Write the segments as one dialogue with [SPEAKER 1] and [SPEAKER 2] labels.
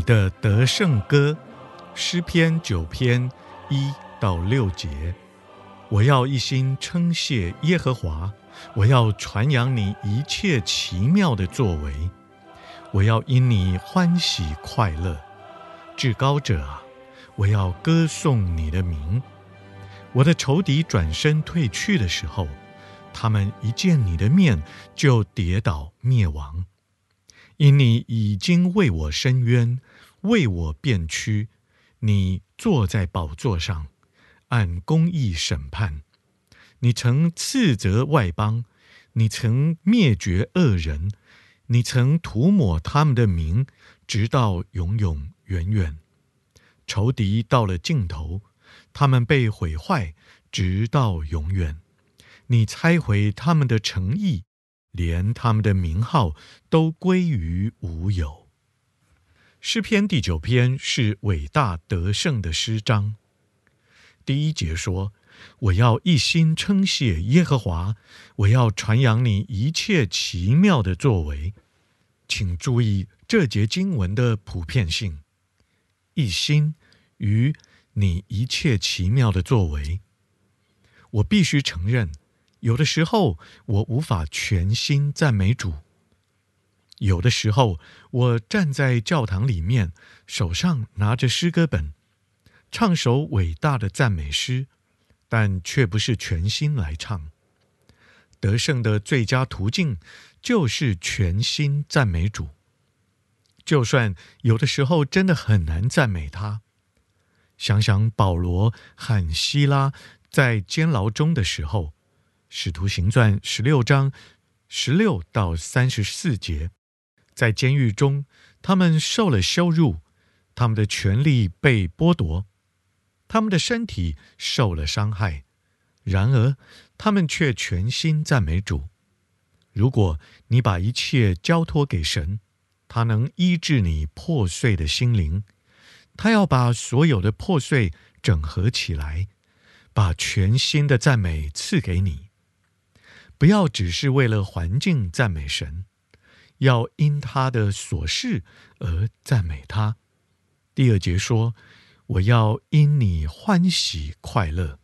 [SPEAKER 1] 你的得胜歌，诗篇九篇一到六节。我要一心称谢耶和华，我要传扬你一切奇妙的作为，我要因你欢喜快乐，至高者啊，我要歌颂你的名。我的仇敌转身退去的时候，他们一见你的面就跌倒灭亡。因你已经为我伸冤，为我辩屈，你坐在宝座上，按公义审判。你曾斥责外邦，你曾灭绝恶人，你曾涂抹他们的名，直到永永远远。仇敌到了尽头，他们被毁坏，直到永远。你拆毁他们的诚意。连他们的名号都归于无有。诗篇第九篇是伟大得胜的诗章。第一节说：“我要一心称谢耶和华，我要传扬你一切奇妙的作为。”请注意这节经文的普遍性：一心与你一切奇妙的作为。我必须承认。有的时候，我无法全心赞美主；有的时候，我站在教堂里面，手上拿着诗歌本，唱首伟大的赞美诗，但却不是全心来唱。得胜的最佳途径就是全心赞美主，就算有的时候真的很难赞美他。想想保罗和希拉在监牢中的时候。《使徒行传》十六章十六到三十四节，在监狱中，他们受了羞辱，他们的权利被剥夺，他们的身体受了伤害。然而，他们却全心赞美主。如果你把一切交托给神，他能医治你破碎的心灵，他要把所有的破碎整合起来，把全新的赞美赐给你。不要只是为了环境赞美神，要因他的所事而赞美他。第二节说：“我要因你欢喜快乐。”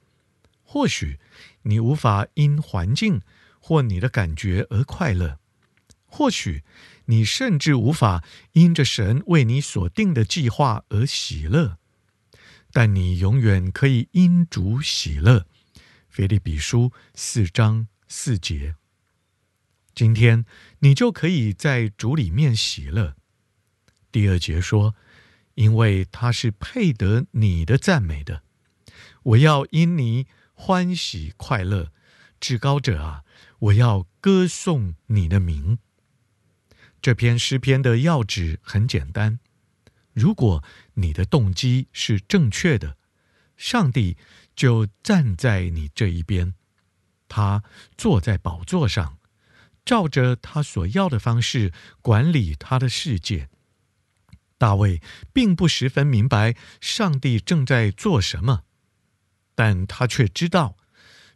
[SPEAKER 1] 或许你无法因环境或你的感觉而快乐，或许你甚至无法因着神为你所定的计划而喜乐，但你永远可以因主喜乐。腓立比书四章。四节，今天你就可以在主里面喜乐。第二节说，因为他是配得你的赞美的，我要因你欢喜快乐，至高者啊，我要歌颂你的名。这篇诗篇的要旨很简单：如果你的动机是正确的，上帝就站在你这一边。他坐在宝座上，照着他所要的方式管理他的世界。大卫并不十分明白上帝正在做什么，但他却知道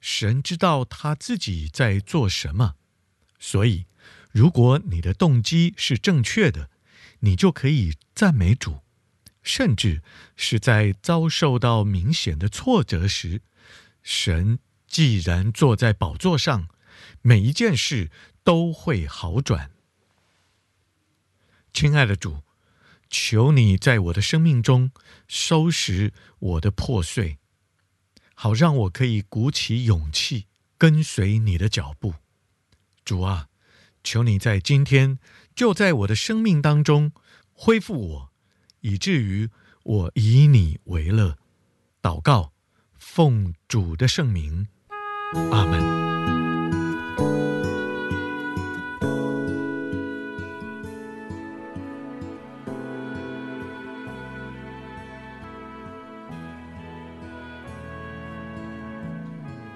[SPEAKER 1] 神知道他自己在做什么。所以，如果你的动机是正确的，你就可以赞美主，甚至是在遭受到明显的挫折时，神。既然坐在宝座上，每一件事都会好转。亲爱的主，求你在我的生命中收拾我的破碎，好让我可以鼓起勇气跟随你的脚步。主啊，求你在今天就在我的生命当中恢复我，以至于我以你为乐。祷告，奉主的圣名。阿门。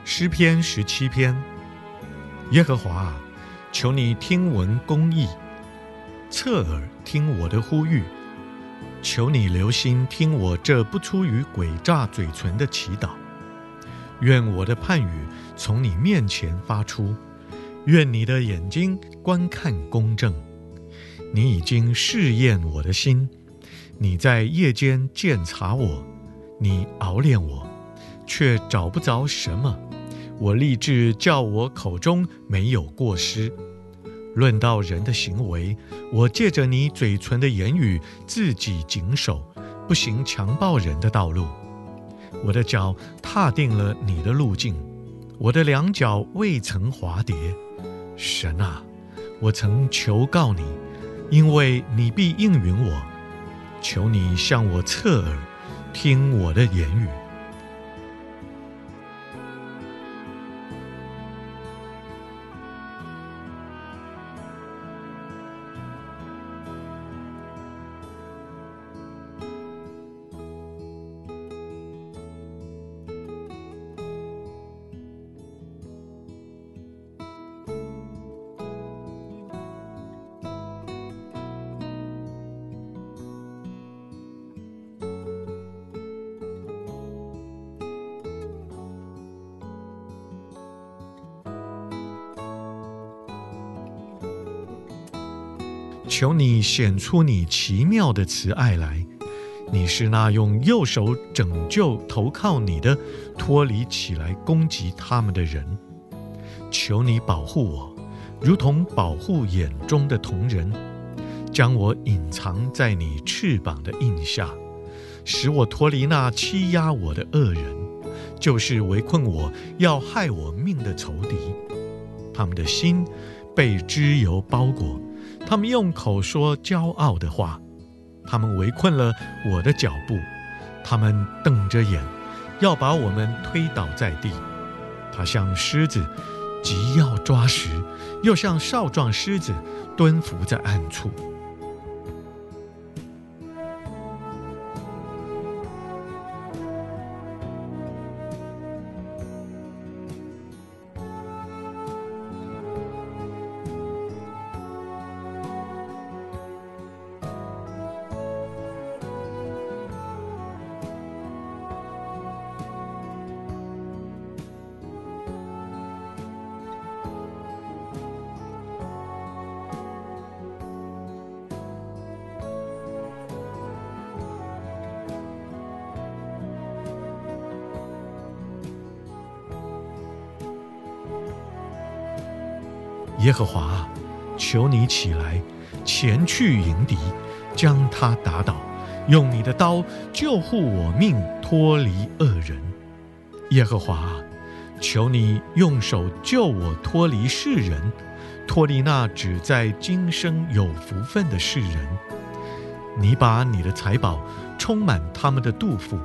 [SPEAKER 1] 诗篇十七篇，耶和华啊，求你听闻公义，侧耳听我的呼吁，求你留心听我这不出于诡诈嘴唇的祈祷。愿我的判语从你面前发出，愿你的眼睛观看公正。你已经试验我的心，你在夜间鉴察我，你熬炼我，却找不着什么。我立志叫我口中没有过失。论到人的行为，我借着你嘴唇的言语，自己谨守，不行强暴人的道路。我的脚踏定了你的路径，我的两脚未曾滑跌。神啊，我曾求告你，因为你必应允我。求你向我侧耳，听我的言语。求你显出你奇妙的慈爱来，你是那用右手拯救投靠你的，脱离起来攻击他们的人。求你保护我，如同保护眼中的瞳人，将我隐藏在你翅膀的荫下，使我脱离那欺压我的恶人，就是围困我要害我命的仇敌。他们的心被脂油包裹。他们用口说骄傲的话，他们围困了我的脚步，他们瞪着眼，要把我们推倒在地。他像狮子，急要抓食，又像少壮狮子，蹲伏在暗处。耶和华，求你起来，前去迎敌，将他打倒，用你的刀救护我命，脱离恶人。耶和华，求你用手救我脱离世人，脱离那只在今生有福分的世人。你把你的财宝充满他们的肚腹，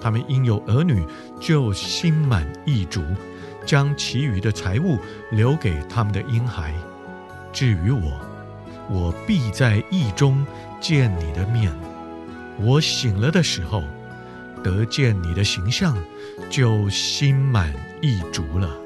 [SPEAKER 1] 他们因有儿女就心满意足。将其余的财物留给他们的婴孩。至于我，我必在意中见你的面。我醒了的时候，得见你的形象，就心满意足了。